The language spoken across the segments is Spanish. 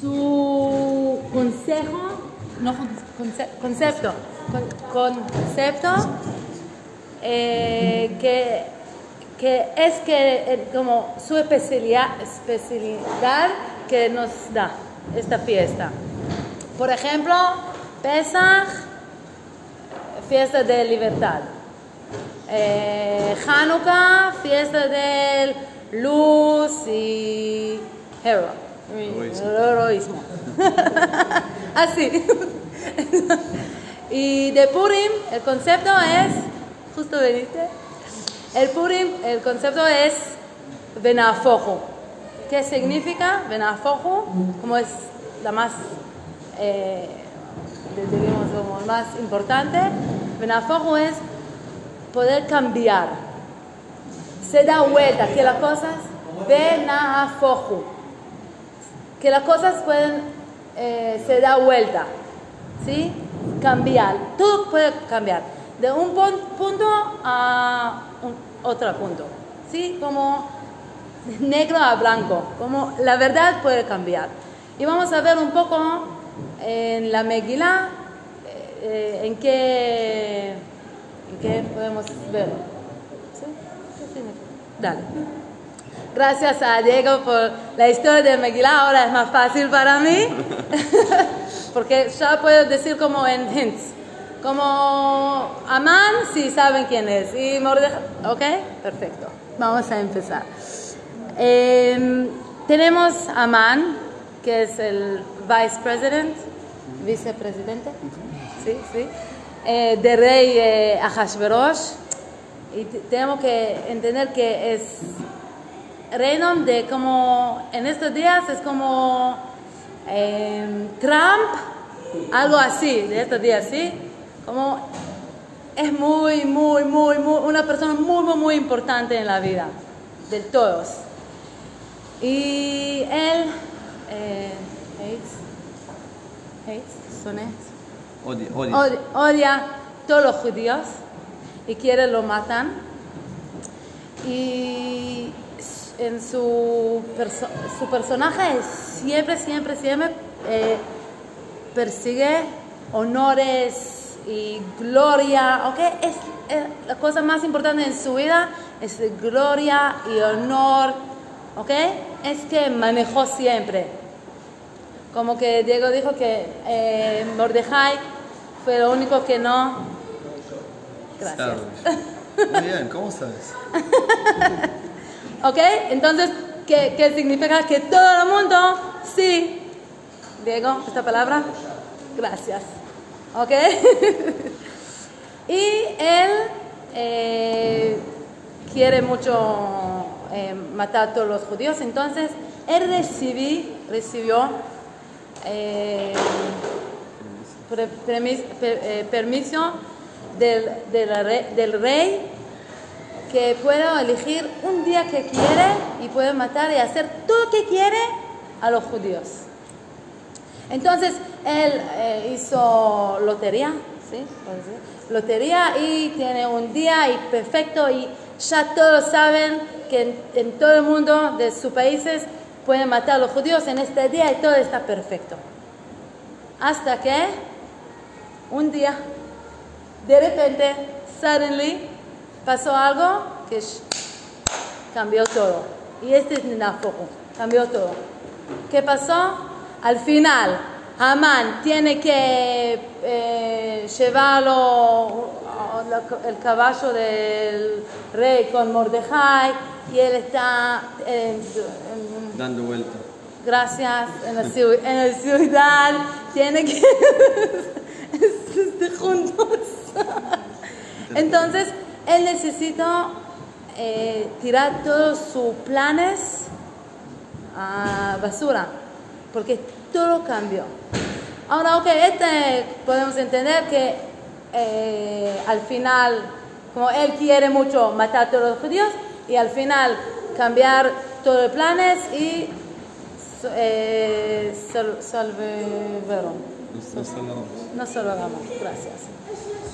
su consejo, no conce- concepto, con- concepto eh, que, que es que eh, como su especialidad, especialidad que nos da esta fiesta. Por ejemplo, Pesach, fiesta de libertad. Eh, Hanukkah, fiesta de luz y hero, Heroísmo. heroísmo. Así. y de Purim, el concepto es, justo veniste, el Purim, el concepto es Benafojo. ¿Qué significa Benafojo? Como es la más, eh, digamos, como más importante, Benafojo es poder cambiar. Se da vuelta, que las cosas Benafojo. Que las cosas pueden, eh, se da vuelta. ¿Sí? Cambiar. Todo puede cambiar. De un pun- punto a otro punto. ¿Sí? Como negro a blanco. Como la verdad puede cambiar. Y vamos a ver un poco en la Megilá eh, eh, en qué, en qué podemos ver. ¿Sí? Dale. Gracias a Diego por la historia de Megilá, ahora es más fácil para mí, porque ya puedo decir como en hints, como Amán, si saben quién es, y Mordejai, ¿ok? Perfecto, vamos a empezar. Eh, tenemos a Amán, que es el vice president, vicepresidente, sí, sí, eh, de rey eh, Ahashverosh, y te- tenemos que entender que es reino de como en estos días es como eh, Trump, algo así, de estos días, ¿sí? Como es muy, muy, muy, muy, una persona muy, muy, muy importante en la vida de todos. Y él, eh, hates, hates, son Odia, odia. Od- odia todos los judíos y quiere lo matan. Y en su, perso- su personaje siempre, siempre, siempre eh, persigue honores y gloria, ¿ok? Es, es la cosa más importante en su vida es gloria y honor, ¿ok? Es que manejó siempre. Como que Diego dijo que eh, Mordejai fue lo único que no. Gracias. Muy bien, ¿cómo sabes? ¿Ok? Entonces, ¿qué, qué significa? Que todo el mundo, sí. Diego, esta palabra. Gracias. ¿Ok? y él eh, quiere mucho eh, matar a todos los judíos, entonces él recibí, recibió eh, eh, permiso del, del rey que pueda elegir un día que quiere y puede matar y hacer todo lo que quiere a los judíos. Entonces, él eh, hizo lotería, ¿sí? Puedo Lotería y tiene un día y perfecto y ya todos saben que en, en todo el mundo de sus países pueden matar a los judíos en este día y todo está perfecto. Hasta que un día de repente, suddenly, pasó algo que cambió todo. Y este es Nafojo, cambió todo. ¿Qué pasó? Al final, Amán tiene que eh, llevarlo el caballo del rey con Mordejai y él está Dando vuelta. Gracias. En la, en la ciudad tiene que juntos. Entonces, él necesita eh, tirar todos sus planes a basura, porque todo cambió. Ahora, ok, este podemos entender que eh, al final, como él quiere mucho matar a todos los judíos, y al final cambiar todos los planes y eh, sol- No solo hagamos, gracias.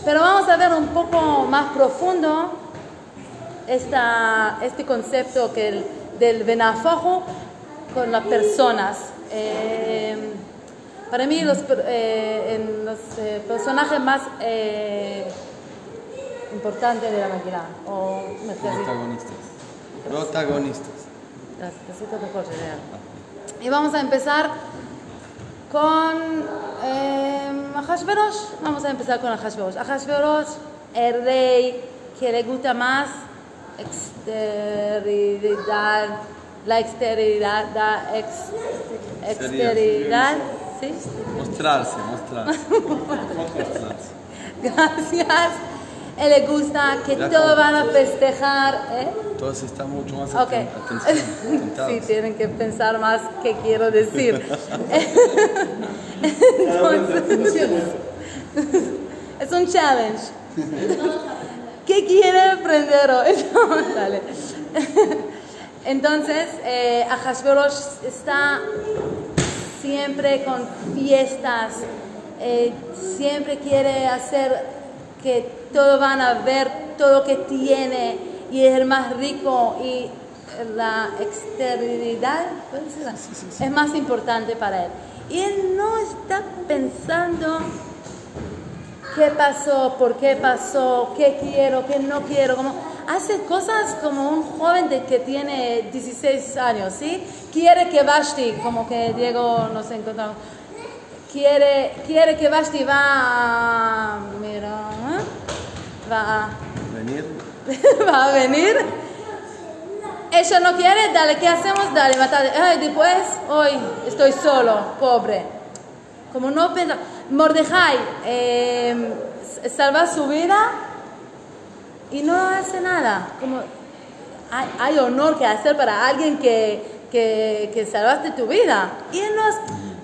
Pero vamos a ver un poco más profundo esta, este concepto que el, del benafojo con las personas eh, para mí los, eh, en los eh, personajes más eh, importantes de la Megilá, o Protagonistas. Protagonistas. Y vamos a empezar con Ahashverosh. Vamos a empezar con Ahashverosh. Ahashverosh, el rey que le gusta más exterioridad, la exterioridad, la ex, exterioridad, ¿sí? Mostrarse, mostrarse. mostrarse. Gracias. Él le gusta que todos van a festejar, ¿eh? Todos están mucho más Ok. aten- atención, atentados. Sí, tienen que pensar más qué quiero decir. Entonces, es un challenge. ¿Qué quiere aprender hoy? Entonces, eh, Ahashverosh está siempre con fiestas, eh, siempre quiere hacer que todos van a ver todo lo que tiene y es el más rico y la exterioridad ¿puede ser? es más importante para él. Y él no está pensando qué pasó, por qué pasó, qué quiero, qué no quiero, como hace cosas como un joven de que tiene 16 años, ¿sí? Quiere que Vashti, como que Diego nos encontramos, quiere, quiere que Vashti va a, mira. Va a, Venir. va a venir. Ella no quiere, dale, ¿qué hacemos? Dale, matar. Ay, después, hoy estoy solo, pobre. Como no pensa. Mordejai eh, salva su vida y no hace nada. Como hay, hay honor que hacer para alguien que, que, que salvaste tu vida. Y él nos,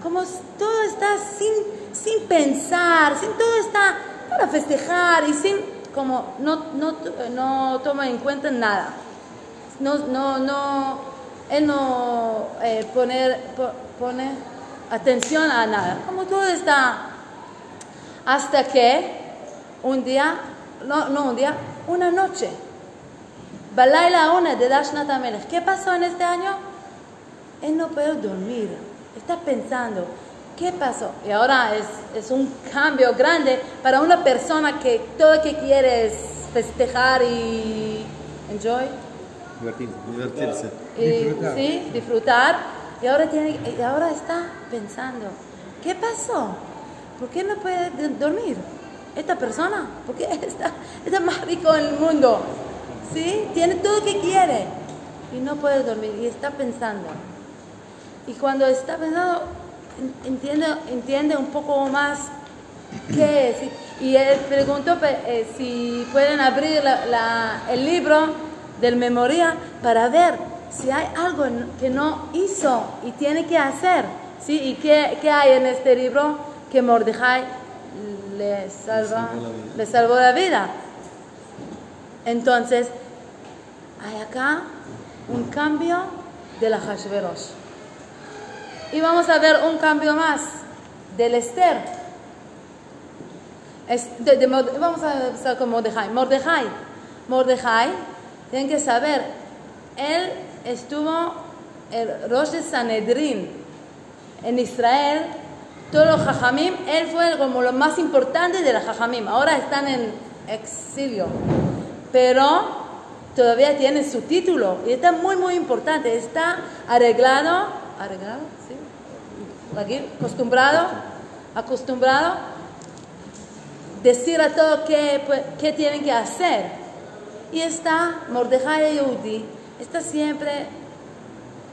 como todo está sin, sin pensar, sin todo está para festejar y sin, como no, toma en cuenta nada. No, no, no, él no eh, poner, po- pone atención a nada. Como todo está hasta que un día, no, no un día, una noche, Balaila una de Dashnat Amelech. ¿Qué pasó en este año? Él no puede dormir, está pensando, ¿qué pasó? Y ahora es, es un cambio grande para una persona que todo lo que quiere es festejar y enjoy, Divertirse. y, Disfrutar. sí, disfrutar. Y ahora, tiene, y ahora está pensando, ¿qué pasó? ¿Por qué no puede dormir? Esta persona, ¿por qué está, está más rico en el mundo? ¿Sí? Tiene todo lo que quiere y no puede dormir y está pensando. Y cuando está pensando, en- entiende, entiende un poco más qué es. Y él preguntó eh, si pueden abrir la- la- el libro del memoria para ver si hay algo que no hizo y tiene que hacer. ¿sí? ¿Y qué, qué hay en este libro que Mordejai le, salva, salvó la vida. le salvó la vida? Entonces, hay acá un cambio de la Hashverosh. Y vamos a ver un cambio más del Esther. Es de- de vamos a empezar con Mordejai. Mordejai. Mordejai, tienen que saber, él estuvo el Rosh de Sanedrin en Israel. Todos los Jajamim, él fue como lo más importante de los Jajamim. Ahora están en exilio. Pero todavía tiene su título y está muy, muy importante. Está arreglado, arreglado, sí, aquí, acostumbrado, acostumbrado, decir a todos qué, pues, qué tienen que hacer. Y está Mordejai Yehudi, está siempre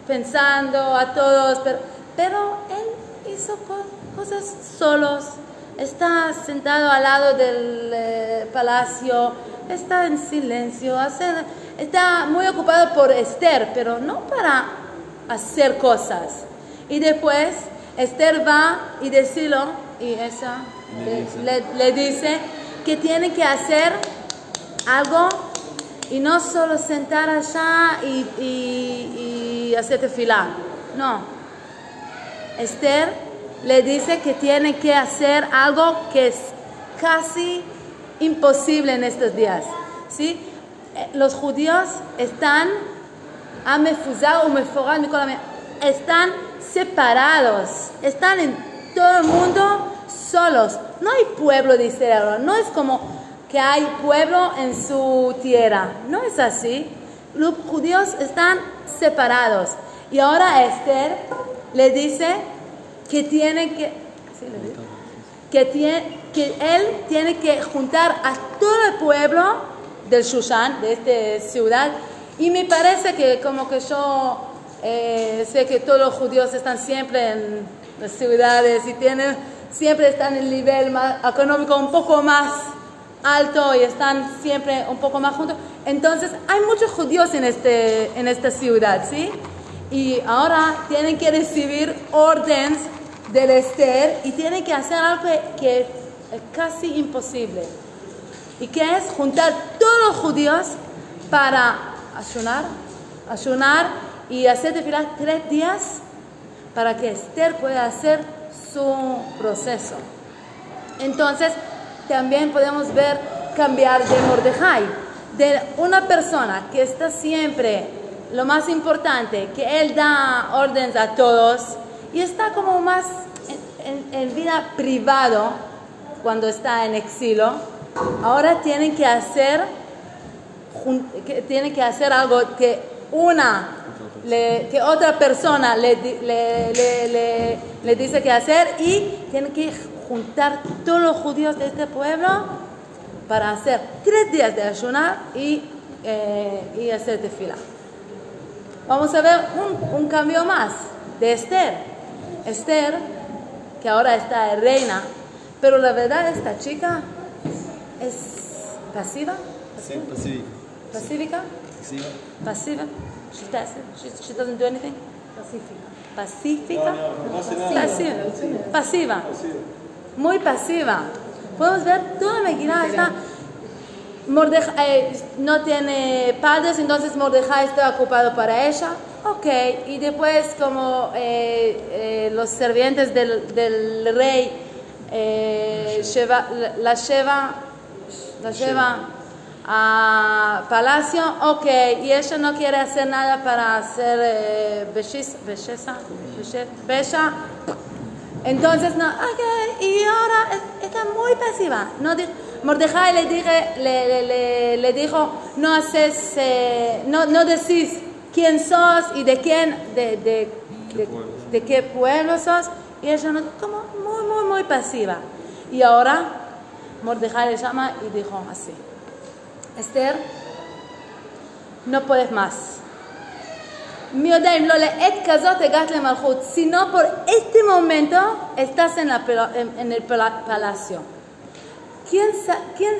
pensando a todos, pero, pero él hizo co- cosas solos. Está sentado al lado del eh, palacio, está en silencio, hace- está muy ocupado por Esther, pero no para hacer cosas. Y después Esther va y decirlo, y esa Le dice. le- le dice que tiene que hacer algo y no solo sentar allá y, y, y hacer tefilá. No. Esther le dice que tiene que hacer algo que es casi imposible en estos días. ¿sí? Eh, Los judíos están, o están separados, están en todo el mundo solos. No hay pueblo de Israel, no es como que hay pueblo en su tierra, no es así. Los judíos están separados. Y ahora Esther le dice que tiene que, que, tiene, que él tiene que juntar a todo el pueblo del Shushan, de esta ciudad, y me parece que como que yo eh, sé que todos los judíos están siempre en las ciudades y tienen, siempre están en el nivel más económico un poco más alto y están siempre un poco más juntos. Entonces, hay muchos judíos en, este, en esta ciudad, ¿sí? Y ahora tienen que recibir órdenes del Esther y tienen que hacer algo que, es casi imposible. ¿Y que es? Juntar todos los judíos para ayunar, ayunar y hacer desfilar tres días para que Esther pueda hacer su proceso. Entonces, también podemos ver cambiar de Mordejai, de una persona que está siempre, lo más importante, que él da órdenes a todos y está como más en, en- vida privado cuando está en exilio, ahora tienen que hacer, que tienen que hacer algo que una, le- que otra persona le, le, le- dice que hacer y tienen que juntar todos los judíos de este pueblo para hacer tres días de ayunar y, eh, y hacer tefila. Vamos a ver un, un cambio más de Esther. Esther, que ahora está reina, pero la verdad esta chica es pasiva, Sí, pacífico. Pacífica, Sí. pasiva. She, doesn't, she, she doesn't do anything. Pacífica. Pasiva. Pasiva. Muy pasiva. Podemos ver toda la Megillah está Mordej- eh, no tiene padres, entonces Mordejai está ocupado para ella. Ok, y después como eh, eh, los sirvientes del, del rey eh, lleva- la- la lleva, la lleva a palacio, ok, y ella no quiere hacer nada para hacer eh, belleza, belleza, belle- bella, entonces, no, ok, y ahora es- está muy pasiva. No Mordejai le, dije, le, le- le- le dijo, no haces, eh, no, no decís quién sos y de quién, de, de, de- de qué pueblo sos. Y ella no, como muy, muy, muy pasiva. Y ahora Mordejai le llama y dijo así, Esther, no puedes más. E si no, por este momento estás en, el palacio. ¿Quién,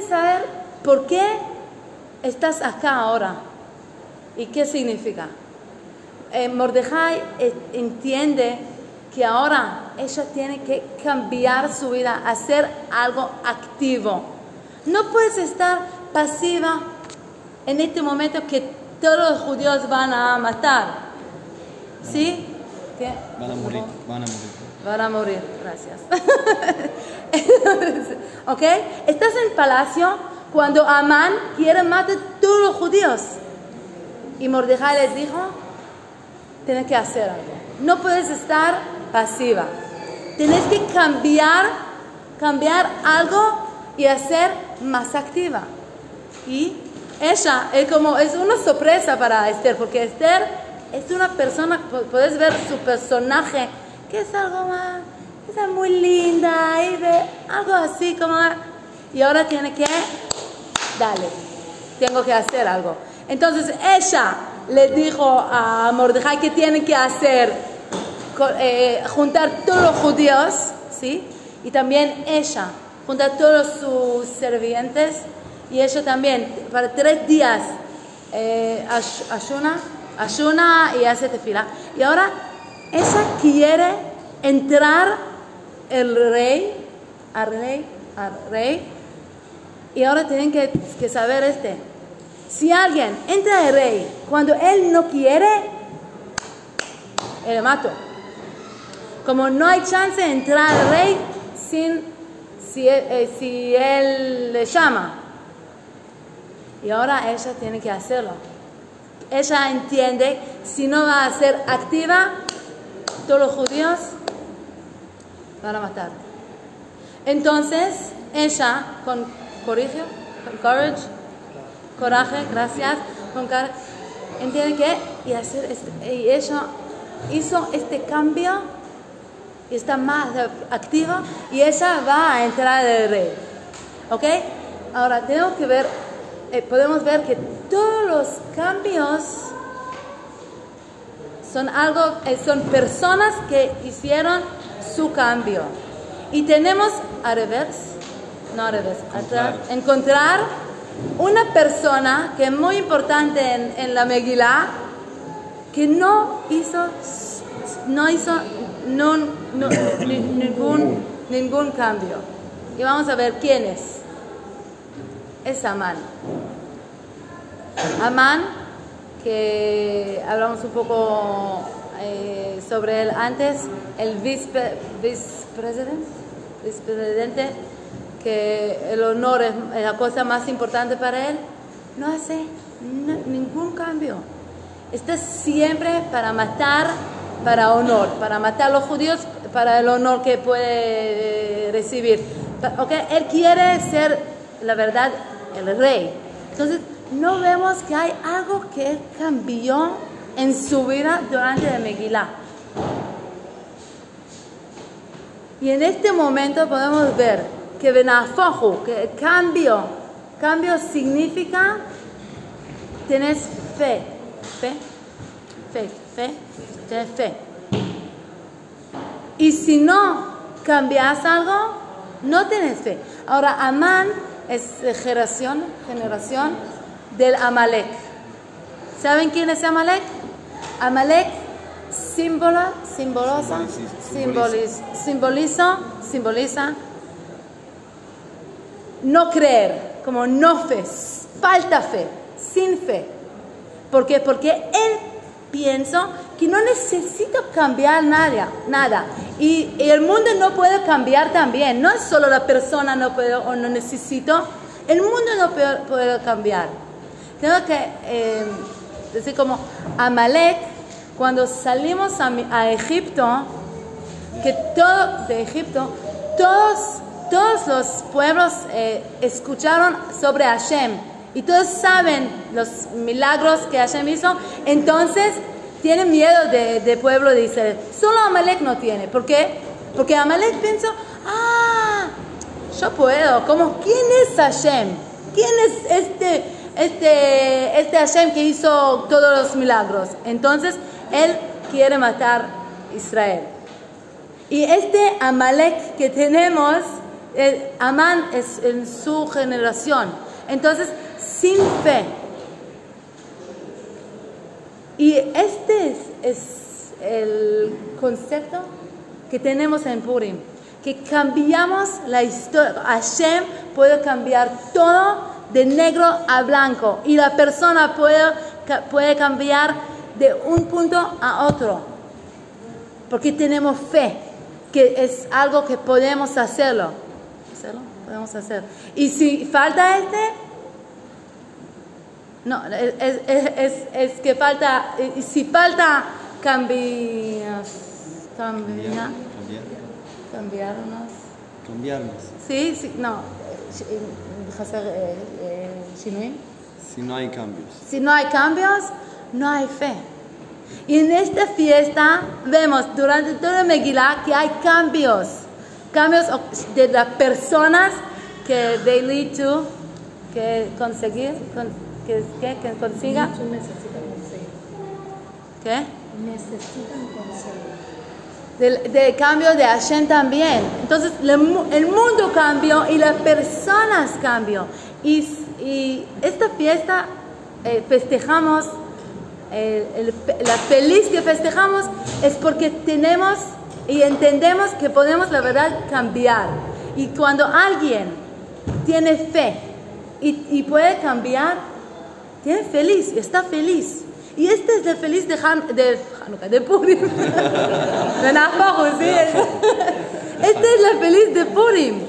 sabe por qué estás acá ahora? ¿Y qué significa? Eh, Mordejai eh, entiende que ahora ella tiene que cambiar su vida, hacer algo activo. No puedes estar pasiva en este momento que todos los judíos van a matar. ¿Sí? ¿Qué? Van a morir, van a morir. Van a morir, gracias. ¿Ok? Estás en el palacio cuando Amán quiere matar a todos los judíos. Y Mordejai les dijo, tienes que hacer algo. No puedes estar pasiva. Tienes que cambiar, cambiar algo y hacer más activa. Y ella es como, es una sorpresa para Esther, porque Esther es una persona, pu- puedes ver su personaje, que es algo más, es muy linda, y de algo así como, y ahora tiene que, dale, tengo que hacer algo. Entonces ella le dijo a Mordejai que tiene que hacer, eh, juntar todos los judíos, ¿sí? Y también ella, juntar todos sus servientes, y ella también, para tres días, eh, ayuna, ayuna y hace tefila. Y ahora ella quiere entrar el rey, al rey, al rey, y ahora tienen que, que saber este. Si alguien entra el rey cuando él no quiere, le mato. Como no hay chance de entrar al rey sin si eh, si él le llama. Y ahora ella tiene que hacerlo. Ella entiende, si no va a ser activa, todos los judíos van a matar. Entonces, ella, con coraje, con courage, coraje, gracias, con car entiende que y hacer este- y ella hizo este cambio y está más activa y ella va a entrar del rey. ¿Ok? Ahora tenemos que ver, eh, podemos ver que todos los cambios son algo, eh, son personas que hicieron su cambio. Y tenemos al revés, no al revés, atrás, encontrar una persona que es muy importante en, en la Megilá, que no hizo, no hizo no, no, ni- ningún, ningún cambio. Y vamos a ver quién es. Es Amán. Amán, que hablamos un poco eh, sobre él antes, el vice- vicepresidente, vicepresidente, que el honor es la cosa más importante para él, no hace ningún cambio. Está siempre para matar, para honor, para matar a los judíos, para el honor que puede eh, recibir. Pa- ¿ok? Él quiere ser, la verdad, el rey. Entonces, no vemos que hay algo que él cambió en su vida durante la Megilá. Y en este momento podemos ver que Benafoju, que el cambio, cambio significa tenés fe, fe, fe, fe, tenés fe. Y si no cambias algo, no tenés fe. Ahora, Amán es generación, generación del Amalek. ¿Saben quién es Amalek? Amalek símbolo, simbolosa, Simboliza. simboliza, simboliza, simboliza no creer, como no fe, falta fe, sin fe. ¿Por qué? Porque él piensa que no necesito cambiar nada, nada. Y, y el mundo no puede cambiar también. No es solo la persona no puede o no necesito, el mundo no puede, puede cambiar. Tengo que eh, decir como Amalek, cuando salimos a, a Egipto, que todo de Egipto, todos, todos los pueblos eh, escucharon sobre Hashem y todos saben los milagros que Hashem hizo, entonces tienen miedo de, de pueblo de Israel. Solo Amalek no tiene. ¿Por qué? Porque Amalek pensó, ah, yo puedo. Como, ¿quién es Hashem? ¿Quién es este, este, este Hashem que hizo todos los milagros? Entonces, él quiere matar a Israel. Y este Amalek que tenemos, Amán es en su generación. Entonces, sin fe. Y este es, el concepto que tenemos en Purim, que cambiamos la historia. Hashem puede cambiar todo de negro a blanco y la persona puede, puede cambiar de un punto a otro, porque tenemos fe, que es algo que podemos hacerlo. ¿Hacerlo? Podemos hacer. Y si falta este, no, es, es, es, que falta, eh, si falta cambiar, cambiar, cambiarnos. Cambiarnos. Sí, sí, no, eh, eh, Si no hay cambios. Si no hay cambios, no hay fe. Y en esta fiesta vemos durante todo el Megilá que hay cambios, cambios de las personas que they lead to, que conseguir que, que, que consiga, Muchos necesitan consejo. ¿qué? Necesitan consejo. del, del cambio de Hashem también. Entonces le el mundo cambió y las personas cambió. Y, y esta fiesta eh, festejamos, eh, el- la feliz que festejamos es porque tenemos y entendemos que podemos la verdad cambiar. Y cuando alguien tiene fe y, y puede cambiar, tiene feliz, está feliz. Y este es el feliz de, Han, de Hanukkah, de Purim. de Nafajo, ¿sí? Este es el feliz de Purim.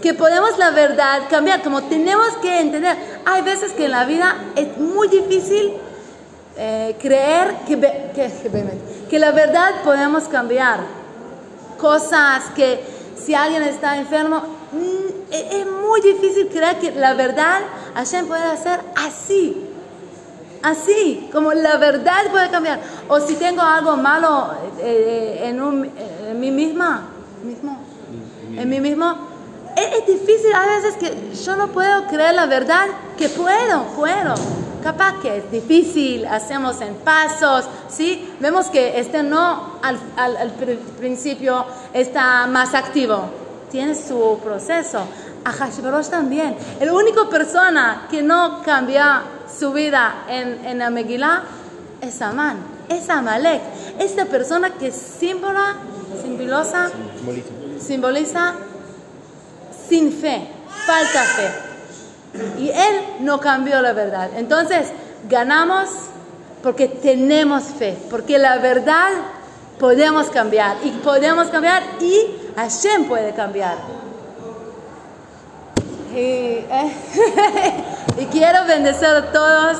Que podemos la verdad cambiar, como tenemos que entender. Hay veces que en la vida es muy difícil eh, creer que, que, que la verdad podemos cambiar. Cosas que si alguien está enfermo, mm, e, es muy difícil creer que la verdad Hashem puede hacer así. Así, como la verdad puede cambiar. O si tengo algo malo eh, eh, en, un- en mí misma, mismo, en mí mismo, es, es difícil a veces que yo no puedo creer la verdad que puedo, puedo. Capaz que es difícil, hacemos en pasos, ¿sí? Vemos que este no al, al- al pr- principio está más activo, tiene su proceso. A Hashverosh también. La única persona que no cambia su vida en, en la Megillah es Amán, es Amalek. Esta persona que símbola, simbolosa, simboliza sin fe, falta fe. Y él no cambió la verdad. Entonces, ganamos porque tenemos fe, porque la verdad podemos cambiar y podemos cambiar y Hashem puede cambiar. Y, eh, y quiero bendecir a todos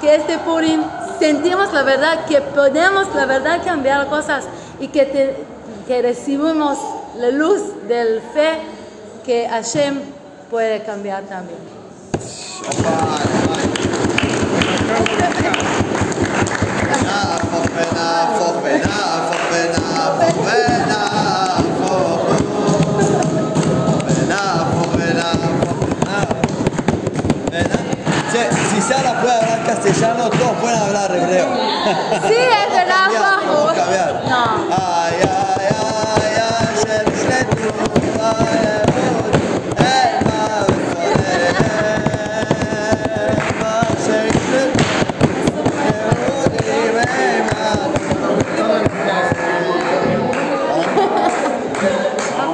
que este Purim sentimos la verdad, que podemos la verdad cambiar cosas y que, te- que recibimos la luz del fe que Hashem puede cambiar también. ya no todos pueden hablar de recreo. Sí, es verdad, vamos.